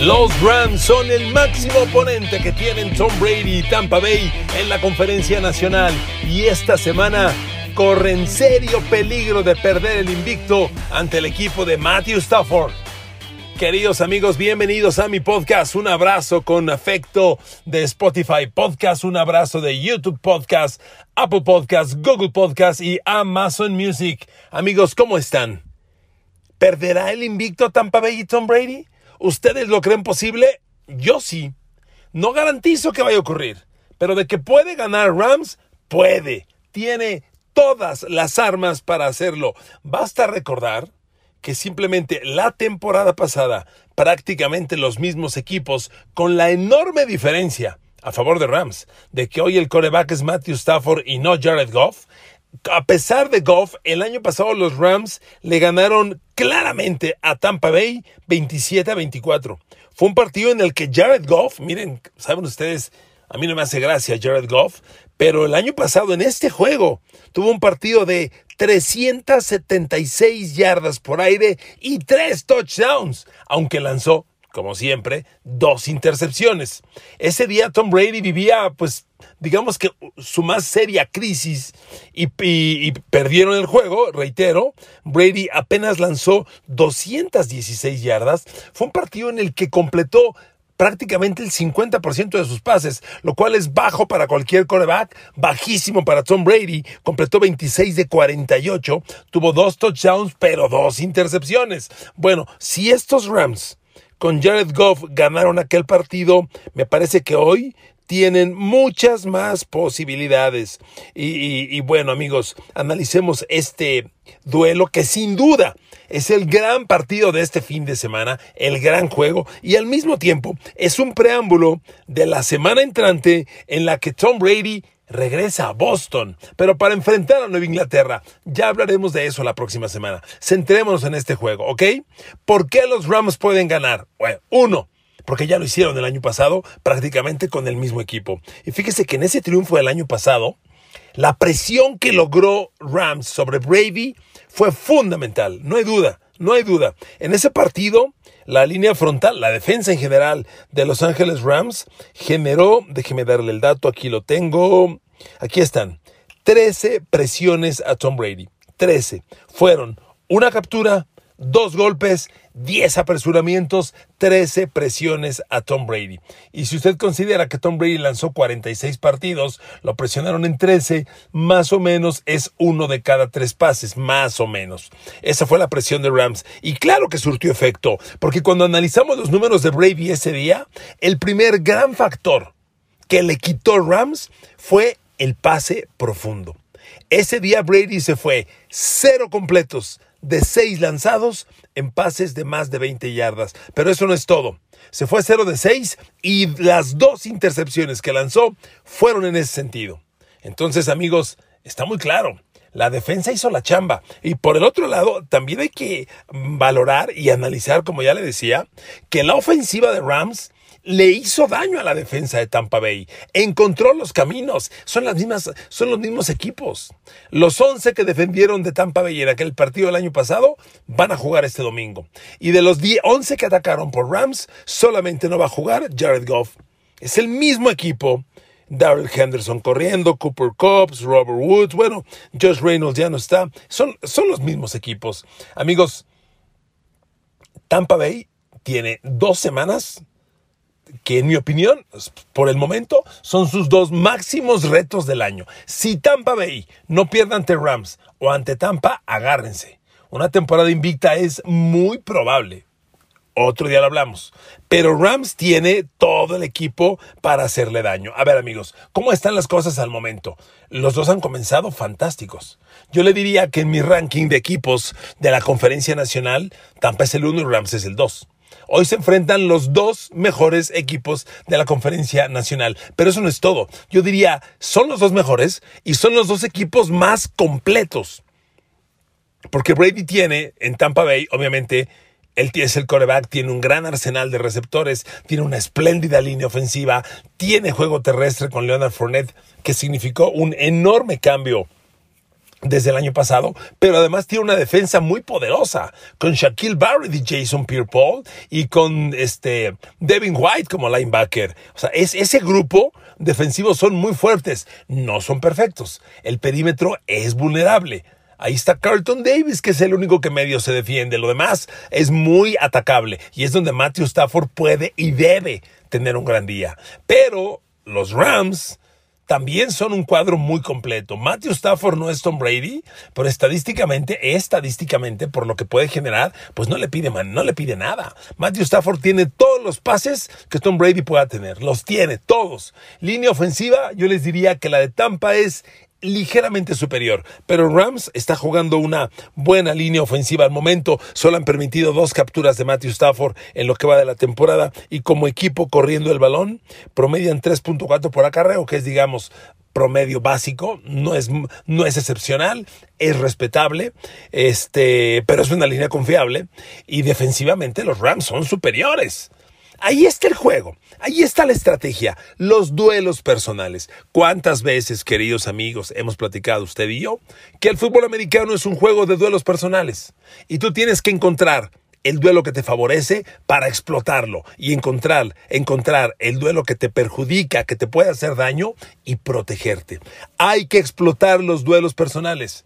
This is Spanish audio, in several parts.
Los Rams son el máximo oponente que tienen Tom Brady y Tampa Bay en la conferencia nacional y esta semana corren serio peligro de perder el invicto ante el equipo de Matthew Stafford. Queridos amigos, bienvenidos a mi podcast. Un abrazo con afecto de Spotify Podcast, un abrazo de YouTube Podcast, Apple Podcast, Google Podcast y Amazon Music. Amigos, ¿cómo están? ¿Perderá el invicto Tampa Bay y Tom Brady? ¿Ustedes lo creen posible? Yo sí. No garantizo que vaya a ocurrir, pero de que puede ganar Rams, puede. Tiene todas las armas para hacerlo. Basta recordar que simplemente la temporada pasada prácticamente los mismos equipos, con la enorme diferencia a favor de Rams, de que hoy el coreback es Matthew Stafford y no Jared Goff, a pesar de Goff, el año pasado los Rams le ganaron claramente a Tampa Bay 27 a 24. Fue un partido en el que Jared Goff, miren, saben ustedes, a mí no me hace gracia Jared Goff, pero el año pasado en este juego tuvo un partido de 376 yardas por aire y tres touchdowns, aunque lanzó, como siempre, dos intercepciones. Ese día Tom Brady vivía, pues, digamos que su más seria crisis y, perdieron el juego, reitero, Brady apenas lanzó 216 yardas. Fue un partido en el que completó prácticamente el 50% de sus pases, lo cual es bajo para cualquier coreback, bajísimo para Tom Brady. Completó 26 de 48, tuvo dos touchdowns, pero dos intercepciones. Bueno, si estos Rams con Jared Goff ganaron aquel partido, me parece que hoy tienen muchas más posibilidades. Y, bueno, amigos, analicemos este duelo que sin duda es el gran partido de este fin de semana, el gran juego, y al mismo tiempo es un preámbulo de la semana entrante en la que Tom Brady regresa a Boston, pero para enfrentar a Nueva Inglaterra. Ya hablaremos de eso la próxima semana. Centrémonos en este juego, ¿ok? ¿Por qué los Rams pueden ganar? Bueno, uno, porque ya lo hicieron el año pasado prácticamente con el mismo equipo. Y fíjese que en ese triunfo del año pasado, la presión que logró Rams sobre Brady fue fundamental, no hay duda, no hay duda. En ese partido, la línea frontal, la defensa en general de Los Ángeles Rams generó, déjeme darle el dato, aquí lo tengo, aquí están, 13 presiones a Tom Brady, 13. Fueron una captura, dos golpes, 10 apresuramientos, 13 presiones a Tom Brady. Y si usted considera que Tom Brady lanzó 46 partidos, lo presionaron en 13, más o menos es uno de cada tres pases, más o menos. Esa fue la presión de Rams. Y claro que surtió efecto, porque cuando analizamos los números de Brady ese día, el primer gran factor que le quitó Rams fue el pase profundo. Ese día Brady se fue cero completos, de 6 lanzados en pases de más de 20 yardas. Pero eso no es todo. Se fue 0 de 6 y las dos intercepciones que lanzó fueron en ese sentido. Entonces, amigos, está muy claro. La defensa hizo la chamba. Y por el otro lado, también hay que valorar y analizar, como ya le decía, que la ofensiva de Rams le hizo daño a la defensa de Tampa Bay. Encontró los caminos. Son las mismas, son los mismos equipos. Los 11 que defendieron de Tampa Bay en aquel partido del año pasado van a jugar este domingo. Y de los 10, 11 que atacaron por Rams, solamente no va a jugar Jared Goff. Es el mismo equipo. Darrell Henderson corriendo, Cooper Cobbs, Robert Woods, bueno, Josh Reynolds ya no está. Son, son los mismos equipos. Amigos, Tampa Bay tiene dos semanas que en mi opinión, por el momento, son sus dos máximos retos del año. Si Tampa Bay no pierde ante Rams o ante Tampa, agárrense. Una temporada invicta es muy probable. Otro día lo hablamos. Pero Rams tiene todo el equipo para hacerle daño. A ver amigos, ¿cómo están las cosas al momento? Los dos han comenzado fantásticos. Yo le diría que en mi ranking de equipos de la conferencia nacional, Tampa es el 1 y Rams es el 2. Hoy se enfrentan los dos mejores equipos de la conferencia nacional. Pero eso no es todo. Yo diría, son los dos mejores y son los dos equipos más completos. Porque Brady tiene en Tampa Bay, obviamente, él es el coreback, tiene un gran arsenal de receptores, tiene una espléndida línea ofensiva, tiene juego terrestre con Leonard Fournette, que significó un enorme cambio desde el año pasado, pero además tiene una defensa muy poderosa con Shaquille Barrett y Jason Pierre-Paul y con este Devin White como linebacker. O sea, es, ese grupo defensivo son muy fuertes, no son perfectos. El perímetro es vulnerable. Ahí está Carlton Davis, que es el único que medio se defiende. Lo demás es muy atacable y es donde Matthew Stafford puede y debe tener un gran día. Pero los Rams también son un cuadro muy completo. Matthew Stafford no es Tom Brady, pero estadísticamente, estadísticamente, por lo que puede generar, pues no le pide, no le pide nada. Matthew Stafford tiene todos los pases que Tom Brady pueda tener. Los tiene, todos. Línea ofensiva, yo les diría que la de Tampa es ligeramente superior, pero Rams está jugando una buena línea ofensiva al momento, solo han permitido dos capturas de Matthew Stafford en lo que va de la temporada y como equipo corriendo el balón promedian 3.4 por acarreo, que es digamos promedio básico, no es, no es excepcional, es respetable, este, pero es una línea confiable y defensivamente los Rams son superiores. Ahí está el juego, ahí está la estrategia, los duelos personales. ¿Cuántas veces, queridos amigos, hemos platicado usted y yo que el fútbol americano es un juego de duelos personales? Y tú tienes que encontrar el duelo que te favorece para explotarlo y encontrar, encontrar el duelo que te perjudica, que te puede hacer daño y protegerte. Hay que explotar los duelos personales.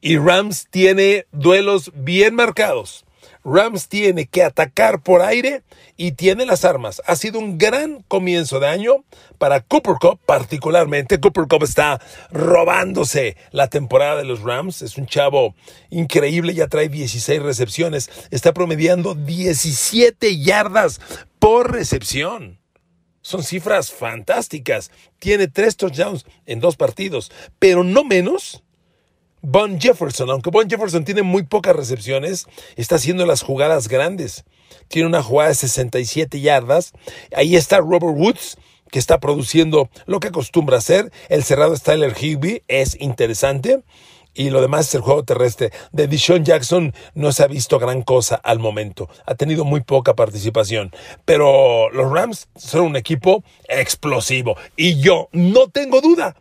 Y Rams tiene duelos bien marcados. Rams tiene que atacar por aire y tiene las armas. Ha sido un gran comienzo de año para Cooper Cup, particularmente. Cooper Cup está robándose la temporada de los Rams. Es un chavo increíble, ya trae 16 recepciones. Está promediando 17 yardas por recepción. Son cifras fantásticas. Tiene tres touchdowns en dos partidos, pero no menos Bon Jefferson, aunque Bon Jefferson tiene muy pocas recepciones, está haciendo las jugadas grandes. Tiene una jugada de 67 yardas. Ahí está Robert Woods, que está produciendo lo que acostumbra hacer. El cerrado es Tyler es interesante. Y lo demás es el juego terrestre. De Dishon Jackson no se ha visto gran cosa al momento. Ha tenido muy poca participación. Pero los Rams son un equipo explosivo. Y yo no tengo duda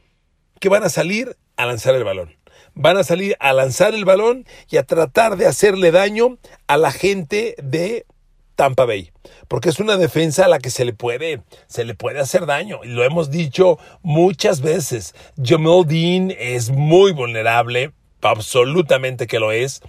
que van a salir a lanzar el balón van a salir a lanzar el balón y a tratar de hacerle daño a la gente de Tampa Bay, porque es una defensa a la que se le puede, se le puede hacer daño. Y lo hemos dicho muchas veces. Jamel Dean es muy vulnerable, absolutamente que lo es.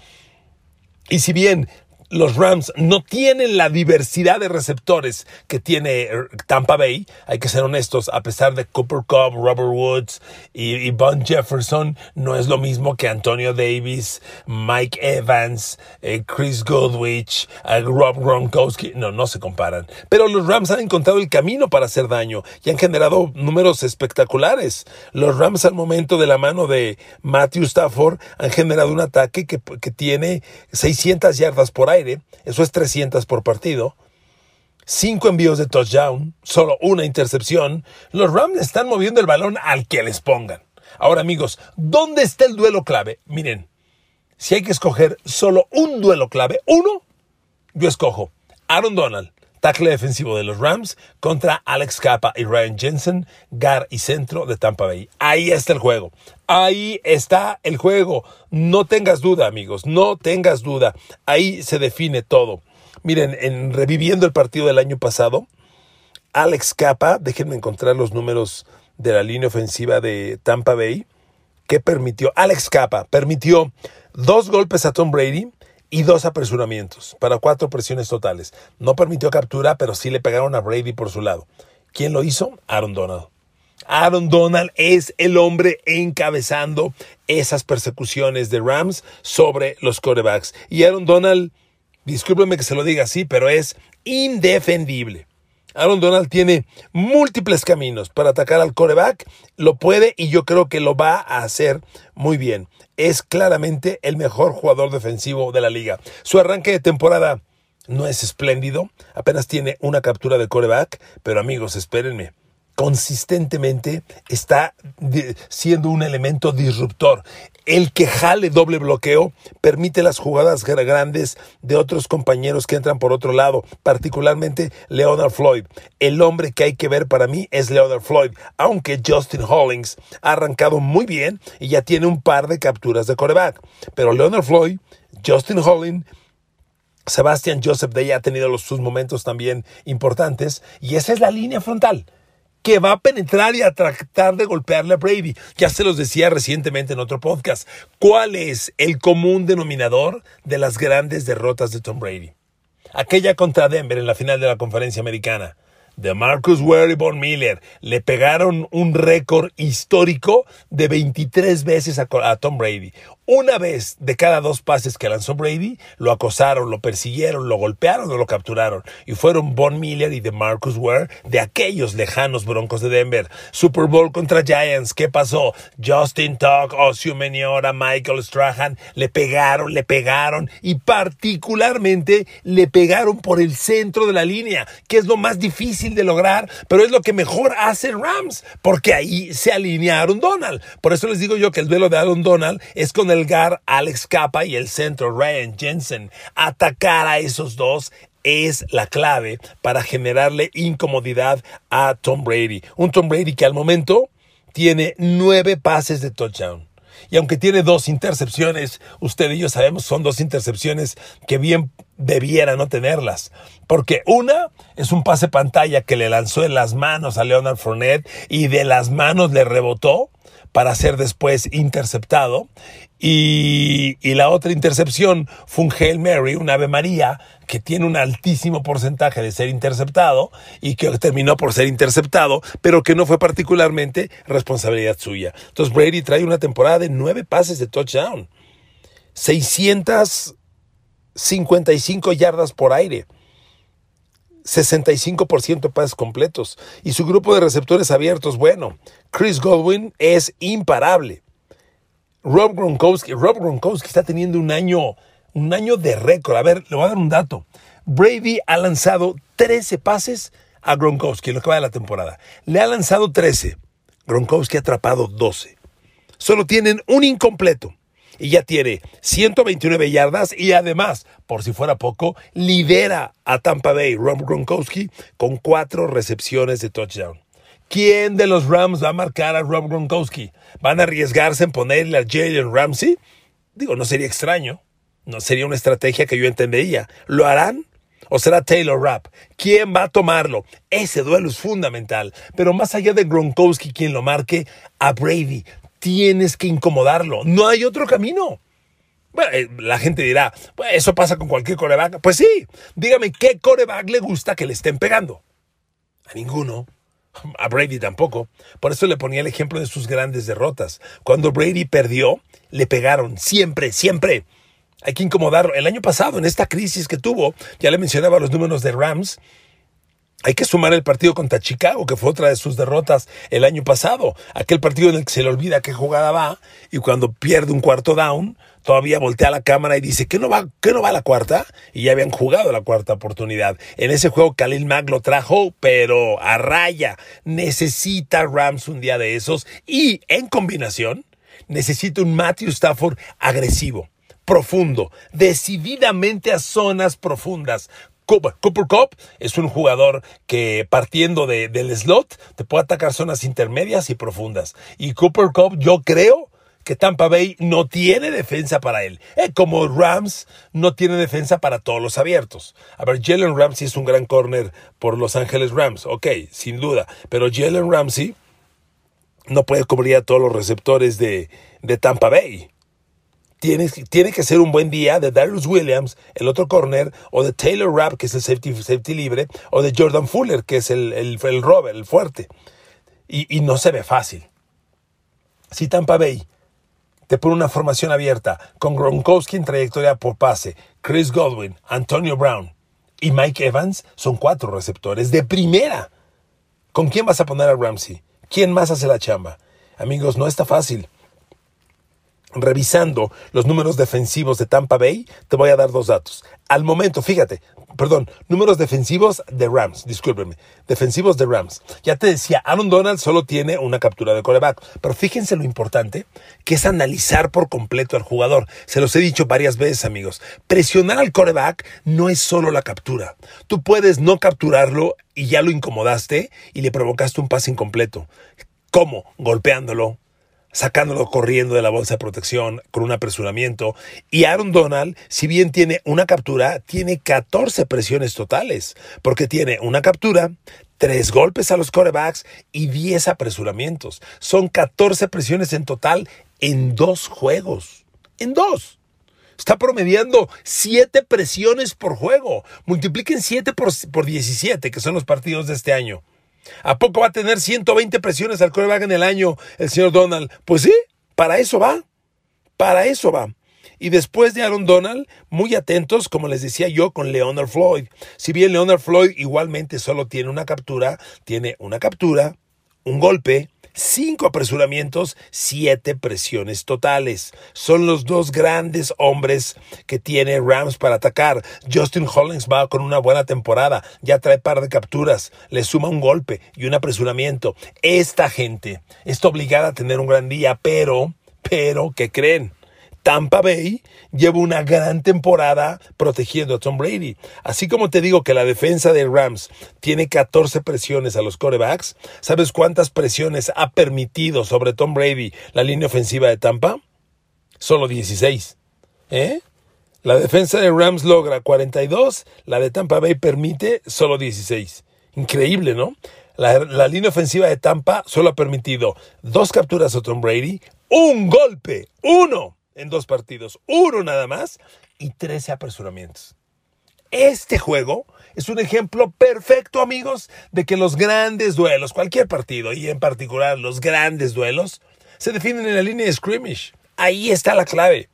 Y si bien los Rams no tienen la diversidad de receptores que tiene eh, Tampa Bay, hay que ser honestos, a pesar de Cooper Cup, Robert Woods y, Bon Jefferson, no es lo mismo que Antonio Davis, Mike Evans, eh, Chris Goodwich, eh, Rob Gronkowski, no, no se comparan. Pero los Rams han encontrado el camino para hacer daño y han generado números espectaculares. Los Rams al momento de la mano de Matthew Stafford han generado un ataque que, que tiene 600 yardas por ahí eso es 300 por partido, cinco envíos de touchdown, solo una intercepción, los Rams están moviendo el balón al que les pongan. Ahora amigos, ¿dónde está el duelo clave? Miren, si hay que escoger solo un duelo clave, uno, yo escojo Aaron Donald, tackle defensivo de los Rams, contra Alex Capa y Ryan Jensen, gar y centro de Tampa Bay. Ahí está el juego. Ahí está el juego. No tengas duda, amigos, no tengas duda. Ahí se define todo. Miren, en reviviendo el partido del año pasado, Alex Capa, déjenme encontrar los números de la línea ofensiva de Tampa Bay, que permitió, Alex Capa permitió dos golpes a Tom Brady y dos apresuramientos para cuatro presiones totales. No permitió captura, pero sí le pegaron a Brady por su lado. ¿Quién lo hizo? Aaron Donald. Aaron Donald es el hombre encabezando esas persecuciones de Rams sobre los corebacks. Y Aaron Donald discúlpenme que se lo diga así, pero es indefendible. Aaron Donald tiene múltiples caminos para atacar al coreback, lo puede y yo creo que lo va a hacer muy bien. Es claramente el mejor jugador defensivo de la liga. Su arranque de temporada no es espléndido, apenas tiene una captura de coreback, pero amigos, espérenme consistentemente está siendo un elemento disruptor. El que jale doble bloqueo permite las jugadas grandes de otros compañeros que entran por otro lado, particularmente Leonard Floyd. El hombre que hay que ver para mí es Leonard Floyd, aunque Justin Hollings ha arrancado muy bien y ya tiene un par de capturas de coreback. Pero Leonard Floyd, Justin Hollings, Sebastian Joseph Day ha tenido sus momentos también importantes y esa es la línea frontal que va a penetrar y a tratar de golpearle a Brady. Ya se los decía recientemente en otro podcast. ¿Cuál es el común denominador de las grandes derrotas de Tom Brady? Aquella contra Denver en la final de la conferencia americana de Marcus Ware y Miller le pegaron un récord histórico de 23 veces a, Tom Brady. Una vez de cada dos pases que lanzó Brady, lo acosaron, lo persiguieron, lo golpearon o lo capturaron. Y fueron Von Miller y de Marcus Ware de aquellos lejanos Broncos de Denver. Super Bowl contra Giants, ¿qué pasó? Justin Tuck, Osio Meniora, Michael Strahan, le pegaron, le pegaron y particularmente le pegaron por el centro de la línea, que es lo más difícil de lograr, pero es lo que mejor hace Rams, porque ahí se alinearon Donald. Por eso les digo yo que el duelo de Aaron Donald es con el Gar, Alex Capa y el centro Ryan Jensen. Atacar a esos dos es la clave para generarle incomodidad a Tom Brady. Un Tom Brady que al momento tiene nueve pases de touchdown. Y aunque tiene dos intercepciones, usted y yo sabemos son dos intercepciones que bien debiera no tenerlas. Porque una es un pase pantalla que le lanzó en las manos a Leonard Fournette y de las manos le rebotó para ser después interceptado. Y, la otra intercepción fue un Hail Mary, un Ave María, que tiene un altísimo porcentaje de ser interceptado y que terminó por ser interceptado, pero que no fue particularmente responsabilidad suya. Entonces Brady trae una temporada de nueve pases de touchdown, 655 yardas por aire. 65% pases completos. Y su grupo de receptores abiertos, bueno, Chris Godwin es imparable. Rob Gronkowski, Rob Gronkowski está teniendo un año, un año de récord. A ver, le voy a dar un dato. Brady ha lanzado 13 pases a Gronkowski en lo que va de la temporada. Le ha lanzado 13. Gronkowski ha atrapado 12. Solo tienen un incompleto y ya tiene 129 yardas y además, por si fuera poco, lidera a Tampa Bay Rob Gronkowski con cuatro recepciones de touchdown. ¿Quién de los Rams va a marcar a Rob Gronkowski? ¿Van a arriesgarse en ponerle a Jalen Ramsey? Digo, no sería extraño. No sería una estrategia que yo entendería. ¿Lo harán? ¿O será Taylor Rapp? ¿Quién va a tomarlo? Ese duelo es fundamental. Pero más allá de Gronkowski quien lo marque, a Brady tienes que incomodarlo. No hay otro camino. Bueno, eh, la gente dirá, pues eso pasa con cualquier coreback. Pues sí, dígame qué coreback le gusta que le estén pegando. A ninguno. A Brady tampoco. Por eso le ponía el ejemplo de sus grandes derrotas. Cuando Brady perdió, le pegaron. Siempre, siempre. Hay que incomodarlo. El año pasado, en esta crisis que tuvo, ya le mencionaba los números de Rams, hay que sumar el partido contra Chicago, que fue otra de sus derrotas el año pasado. Aquel partido en el que se le olvida qué jugada va y cuando pierde un cuarto down, todavía voltea la cámara y dice, ¿qué no va, qué no va la cuarta? Y ya habían jugado la cuarta oportunidad. En ese juego Khalil Mack lo trajo, pero a raya. Necesita Rams un día de esos y en combinación necesita un Matthew Stafford agresivo profundo, decididamente a zonas profundas, Cooper, Cup es un jugador que partiendo del slot te puede atacar zonas intermedias y profundas. Y Cooper Cup yo creo que Tampa Bay no tiene defensa para él. Eh, como Rams no tiene defensa para todos los abiertos. A ver, Jalen Ramsey es un gran corner por Los Ángeles Rams, ok, sin duda. Pero Jalen Ramsey no puede cubrir a todos los receptores de, Tampa Bay tiene, que ser un buen día de Darius Williams, el otro corner, o de Taylor Rapp, que es el safety, libre, o de Jordan Fuller, que es el, el, el rover, el fuerte. Y, y no se ve fácil. Si Tampa Bay te pone una formación abierta con Gronkowski en trayectoria por pase, Chris Godwin, Antonio Brown y Mike Evans, son cuatro receptores de primera. ¿Con quién vas a poner a Ramsey? ¿Quién más hace la chamba? Amigos, no está fácil revisando los números defensivos de Tampa Bay, te voy a dar dos datos. Al momento, fíjate, perdón, números defensivos de Rams, discúlpenme, defensivos de Rams. Ya te decía, Aaron Donald solo tiene una captura de coreback, pero fíjense lo importante que es analizar por completo al jugador. Se los he dicho varias veces, amigos. Presionar al coreback no es solo la captura. Tú puedes no capturarlo y ya lo incomodaste y le provocaste un pase incompleto. ¿Cómo? Golpeándolo, sacándolo corriendo de la bolsa de protección con un apresuramiento. Y Aaron Donald, si bien tiene una captura, tiene 14 presiones totales, porque tiene una captura, tres golpes a los corebacks y 10 apresuramientos. Son 14 presiones en total en dos juegos. En dos. Está promediando 7 presiones por juego. Multipliquen 7 por, por 17, que son los partidos de este año. ¿A poco va a tener 120 presiones al coreback en el año el señor Donald? Pues sí, para eso va. Para eso va. Y después de Aaron Donald, muy atentos, como les decía yo, con Leonard Floyd. Si bien Leonard Floyd igualmente solo tiene una captura, tiene una captura, un golpe, cinco apresuramientos, siete presiones totales. Son los dos grandes hombres que tiene Rams para atacar. Justin Hollins va con una buena temporada, ya trae par de capturas, le suma un golpe y un apresuramiento. Esta gente está obligada a tener un gran día, pero, pero, ¿qué creen? Tampa Bay lleva una gran temporada protegiendo a Tom Brady. Así como te digo que la defensa de Rams tiene 14 presiones a los corebacks, ¿sabes cuántas presiones ha permitido sobre Tom Brady la línea ofensiva de Tampa? Solo 16. ¿Eh? La defensa de Rams logra 42, la de Tampa Bay permite solo 16. Increíble, ¿no? La, la, línea ofensiva de Tampa solo ha permitido dos capturas a Tom Brady, un golpe, uno en dos partidos, uno nada más y 13 apresuramientos. Este juego es un ejemplo perfecto, amigos, de que los grandes duelos, cualquier partido y en particular los grandes duelos, se definen en la línea de scrimmage. Ahí está la clave.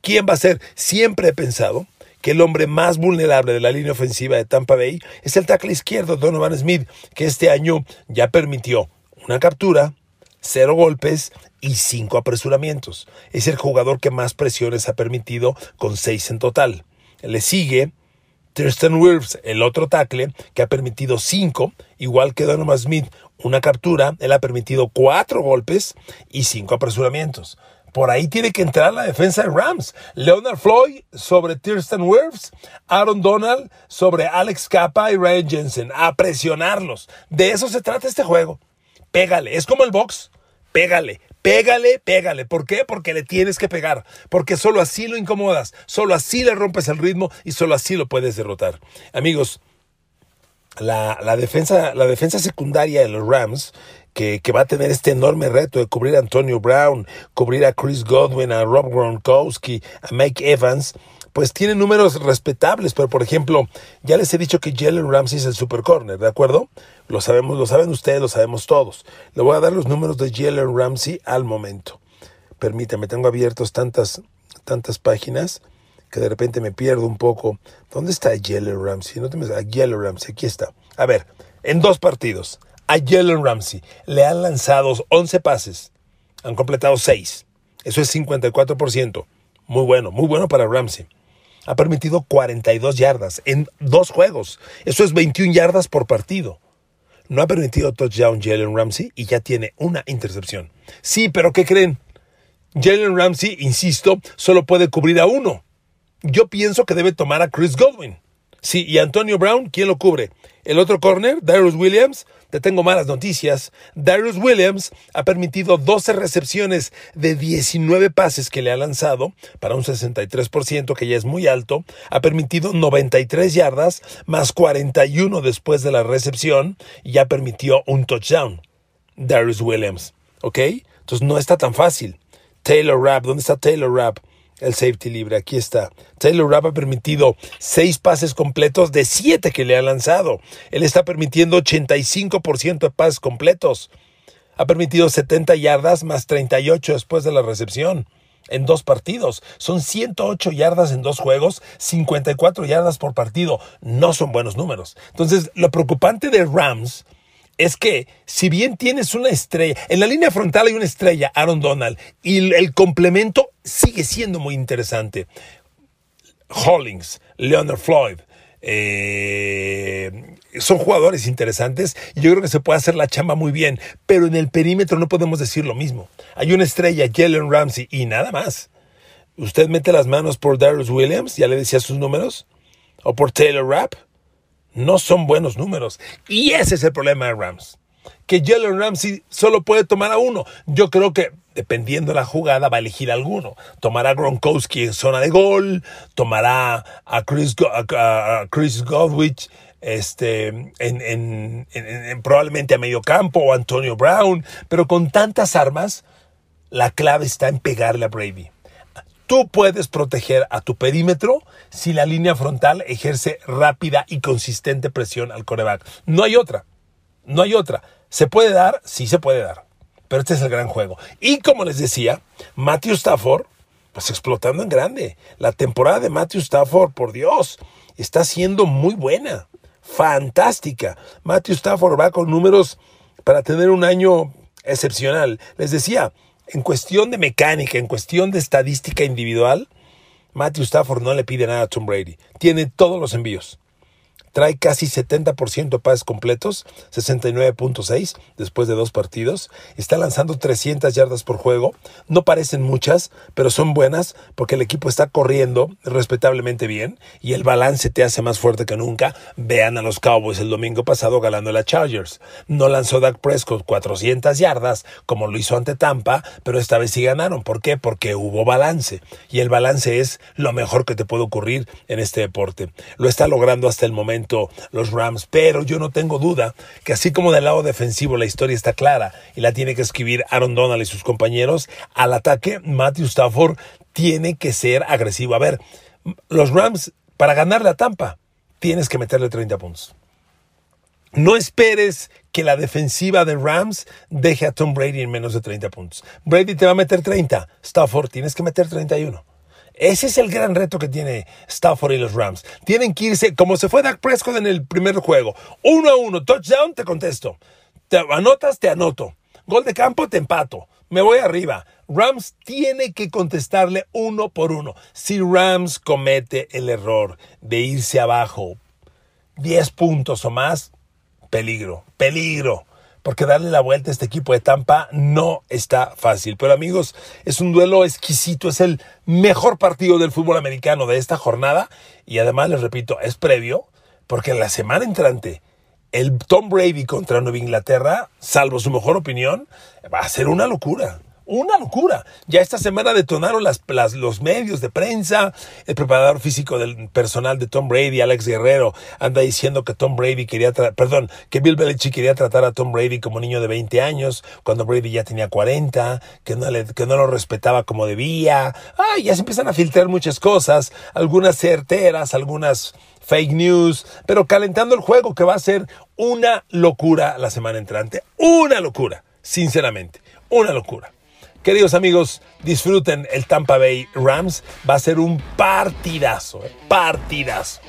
¿Quién va a ser? Siempre he pensado que el hombre más vulnerable de la línea ofensiva de Tampa Bay es el tackle izquierdo Donovan Smith, que este año ya permitió una captura, cero golpes y cinco apresuramientos. Es el jugador que más presiones ha permitido con seis en total. Le sigue Thurston Wirfs, el otro tackle, que ha permitido cinco, igual que Donovan Smith, una captura. Él ha permitido cuatro golpes y cinco apresuramientos. Por ahí tiene que entrar la defensa de Rams. Leonard Floyd sobre Thurston Wirfs, Aaron Donald sobre Alex Capa y Ryan Jensen. A presionarlos. De eso se trata este juego. Pégale. Es como el box. Pégale, Pégale, pégale. ¿Por qué? Porque le tienes que pegar. Porque solo así lo incomodas. Solo así le rompes el ritmo y solo así lo puedes derrotar. Amigos, la, defensa, la defensa secundaria de los Rams que, que, va a tener este enorme reto de cubrir a Antonio Brown, cubrir a Chris Godwin, a Rob Gronkowski, a Mike Evans, pues tiene números respetables, pero por ejemplo, ya les he dicho que Jalen Ramsey es el super corner, ¿de acuerdo? Lo sabemos, lo saben ustedes, lo sabemos todos. Le voy a dar los números de Jalen Ramsey al momento. Permítame, tengo abiertos tantas, tantas páginas que de repente me pierdo un poco. ¿Dónde está Jalen Ramsey? No te me... A Jalen Ramsey, aquí está. A ver, en dos partidos, a Jalen Ramsey le han lanzado 11 pases, han completado 6. Eso es 54%. Muy bueno, muy bueno para Ramsey ha permitido 42 yardas en dos juegos. Eso es 21 yardas por partido. No ha permitido touchdown Jalen Ramsey y ya tiene una intercepción. Sí, pero ¿qué creen? Jalen Ramsey, insisto, solo puede cubrir a uno. Yo pienso que debe tomar a Chris Godwin. Sí, y Antonio Brown, ¿quién lo cubre? El otro corner, Darius Williams, te tengo malas noticias. Darius Williams ha permitido 12 recepciones de 19 pases que le ha lanzado para un 63%, que ya es muy alto. Ha permitido 93 yardas más 41 después de la recepción y ya permitió un touchdown. Darius Williams, ¿ok? Entonces no está tan fácil. Taylor Rapp, ¿dónde está Taylor Rapp? El safety libre. Aquí está. Taylor Rapp ha permitido seis pases completos de siete que le ha lanzado. Él está permitiendo 85% de pases completos. Ha permitido 70 yardas más 38 después de la recepción. en dos partidos. Son 108 yardas en dos juegos, 54 yardas por partido. No son buenos números. Entonces, lo preocupante de Rams es que si bien tienes una estrella, en la línea frontal hay una estrella, Aaron Donald, y el complemento sigue siendo muy interesante. Hollings, Leonard Floyd, eh, son jugadores interesantes yo creo que se puede hacer la chamba muy bien, pero en el perímetro no podemos decir lo mismo. Hay una estrella, Jalen Ramsey, y nada más. Usted mete las manos por Darius Williams, ya le decía sus números, o por Taylor Rapp, no son buenos números. Y ese es el problema de Rams. Que Jalen Ramsey solo puede tomar a uno. Yo creo que dependiendo de la jugada, va a elegir alguno. Tomará a Gronkowski en zona de gol, tomará a Chris, a Chris Godwich este, en, probablemente a medio campo o Antonio Brown, pero con tantas armas, la clave está en pegarle a Brady. Tú puedes proteger a tu perímetro si la línea frontal ejerce rápida y consistente presión al coreback. No hay otra. No hay otra. ¿Se puede dar? Sí se puede dar. Pero este es el gran juego. Y como les decía, Matthew Stafford, pues explotando en grande. La temporada de Matthew Stafford, por Dios, está siendo muy buena. Fantástica. Matthew Stafford va con números para tener un año excepcional. Les decía, en cuestión de mecánica, en cuestión de estadística individual, Matthew Stafford no le pide nada a Tom Brady. Tiene todos los envíos trae casi 70% de pases completos, 69.6 después de dos partidos. Está lanzando 300 yardas por juego. No parecen muchas, pero son buenas porque el equipo está corriendo respetablemente bien y el balance te hace más fuerte que nunca. Vean a los Cowboys el domingo pasado ganando la Chargers. No lanzó Dak Prescott 400 yardas como lo hizo ante Tampa, pero esta vez sí ganaron. ¿Por qué? Porque hubo balance y el balance es lo mejor que te puede ocurrir en este deporte. Lo está logrando hasta el momento los Rams, pero yo no tengo duda que así como del lado defensivo la historia está clara y la tiene que escribir Aaron Donald y sus compañeros, al ataque Matthew Stafford tiene que ser agresivo. A ver, los Rams, para ganar la Tampa, tienes que meterle 30 puntos. No esperes que la defensiva de Rams deje a Tom Brady en menos de 30 puntos. Brady te va a meter 30. Stafford, tienes que meter 31. Ese es el gran reto que tiene Stafford y los Rams. Tienen que irse, como se fue Dak Prescott en el primer juego. Uno a uno, touchdown, te contesto. Te anotas, te anoto. Gol de campo, te empato. Me voy arriba. Rams tiene que contestarle uno por uno. Si Rams comete el error de irse abajo 10 puntos o más, peligro, peligro porque darle la vuelta a este equipo de Tampa no está fácil. Pero amigos, es un duelo exquisito, es el mejor partido del fútbol americano de esta jornada y además les repito, es previo porque en la semana entrante el Tom Brady contra Nueva Inglaterra, salvo su mejor opinión, va a ser una locura una locura. Ya esta semana detonaron las, los medios de prensa, el preparador físico del personal de Tom Brady, Alex Guerrero, anda diciendo que Tom Brady quería, perdón, que Bill Belichick quería tratar a Tom Brady como niño de 20 años, cuando Brady ya tenía 40, que no, que no lo respetaba como debía. Ay, ya se empiezan a filtrar muchas cosas, algunas certeras, algunas fake news, pero calentando el juego que va a ser una locura la semana entrante. Una locura, sinceramente, una locura. Queridos amigos, disfruten el Tampa Bay Rams. Va a ser un partidazo, eh, partidazo.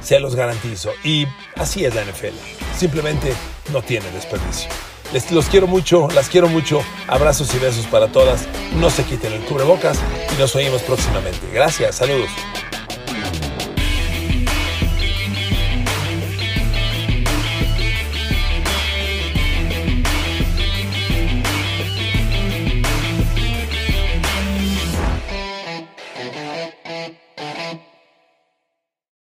Se los garantizo. Y así es la NFL. Simplemente no tiene desperdicio. Les los quiero mucho, las quiero mucho. Abrazos y besos para todas. No se quiten el cubrebocas y nos oímos próximamente. Gracias, saludos.